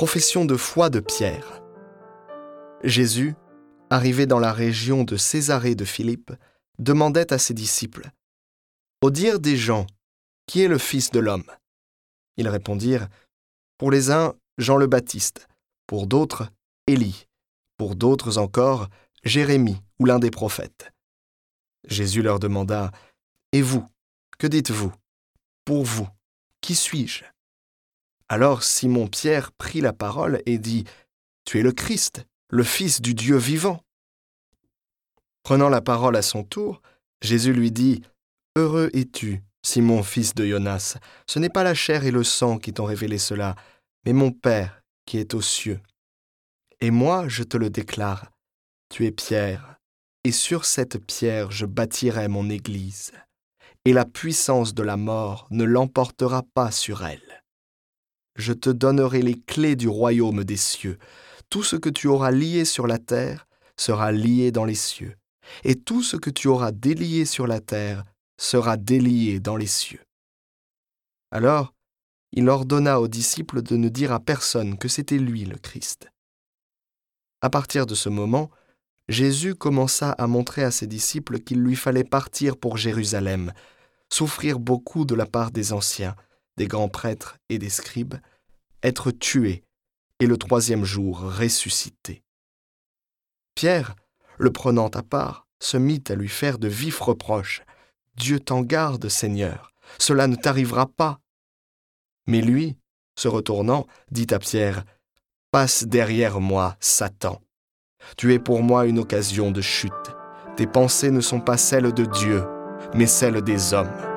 Profession de foi de Pierre. Jésus, arrivé dans la région de Césarée de Philippe, demandait à ses disciples Au dire des gens, qui est le Fils de l'homme? Ils répondirent Pour les uns, Jean le Baptiste, pour d'autres, Élie, pour d'autres encore, Jérémie ou l'un des prophètes. Jésus leur demanda Et vous, que dites-vous? Pour vous, qui suis-je? Alors Simon-Pierre prit la parole et dit, Tu es le Christ, le Fils du Dieu vivant. Prenant la parole à son tour, Jésus lui dit, Heureux es-tu, Simon, fils de Jonas, ce n'est pas la chair et le sang qui t'ont révélé cela, mais mon Père qui est aux cieux. Et moi, je te le déclare, tu es Pierre, et sur cette pierre je bâtirai mon Église, et la puissance de la mort ne l'emportera pas sur elle je te donnerai les clés du royaume des cieux. Tout ce que tu auras lié sur la terre sera lié dans les cieux, et tout ce que tu auras délié sur la terre sera délié dans les cieux. Alors, il ordonna aux disciples de ne dire à personne que c'était lui le Christ. À partir de ce moment, Jésus commença à montrer à ses disciples qu'il lui fallait partir pour Jérusalem, souffrir beaucoup de la part des anciens, des grands prêtres et des scribes, être tué et le troisième jour ressuscité. Pierre, le prenant à part, se mit à lui faire de vifs reproches. Dieu t'en garde, Seigneur, cela ne t'arrivera pas. Mais lui, se retournant, dit à Pierre, Passe derrière moi, Satan. Tu es pour moi une occasion de chute. Tes pensées ne sont pas celles de Dieu, mais celles des hommes.